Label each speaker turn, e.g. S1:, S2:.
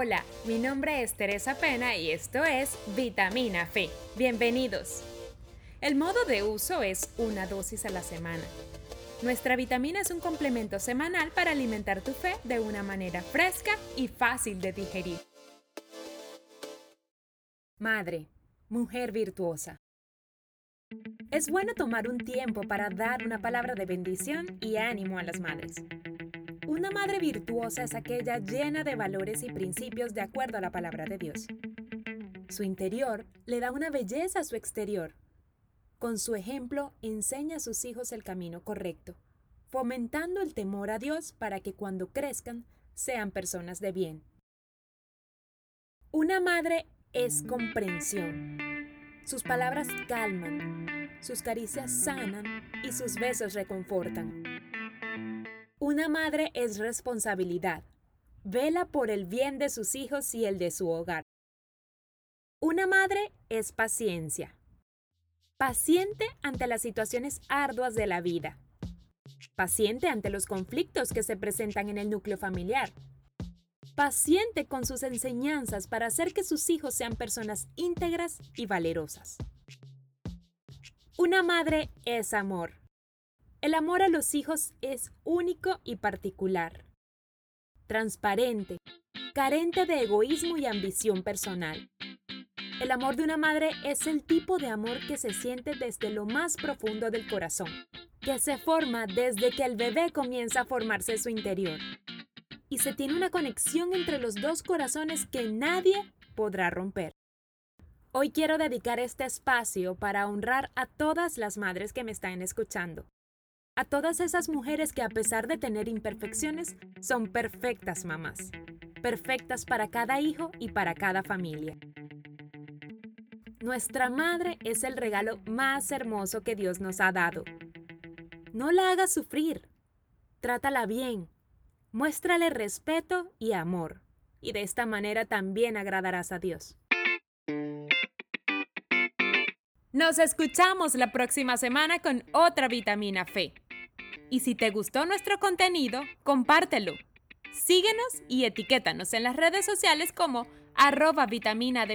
S1: Hola, mi nombre es Teresa Pena y esto es Vitamina Fe. Bienvenidos. El modo de uso es una dosis a la semana. Nuestra vitamina es un complemento semanal para alimentar tu fe de una manera fresca y fácil de digerir. Madre, mujer virtuosa. Es bueno tomar un tiempo para dar una palabra de bendición y ánimo a las madres. Una madre virtuosa es aquella llena de valores y principios de acuerdo a la palabra de Dios. Su interior le da una belleza a su exterior. Con su ejemplo enseña a sus hijos el camino correcto, fomentando el temor a Dios para que cuando crezcan sean personas de bien. Una madre es comprensión. Sus palabras calman, sus caricias sanan y sus besos reconfortan. Una madre es responsabilidad. Vela por el bien de sus hijos y el de su hogar. Una madre es paciencia. Paciente ante las situaciones arduas de la vida. Paciente ante los conflictos que se presentan en el núcleo familiar. Paciente con sus enseñanzas para hacer que sus hijos sean personas íntegras y valerosas. Una madre es amor. El amor a los hijos es único y particular, transparente, carente de egoísmo y ambición personal. El amor de una madre es el tipo de amor que se siente desde lo más profundo del corazón, que se forma desde que el bebé comienza a formarse su interior. Y se tiene una conexión entre los dos corazones que nadie podrá romper. Hoy quiero dedicar este espacio para honrar a todas las madres que me están escuchando a todas esas mujeres que a pesar de tener imperfecciones, son perfectas mamás, perfectas para cada hijo y para cada familia. Nuestra madre es el regalo más hermoso que Dios nos ha dado. No la hagas sufrir, trátala bien, muéstrale respeto y amor, y de esta manera también agradarás a Dios. Nos escuchamos la próxima semana con otra vitamina fe. Y si te gustó nuestro contenido, compártelo. Síguenos y etiquétanos en las redes sociales como arroba vitamina.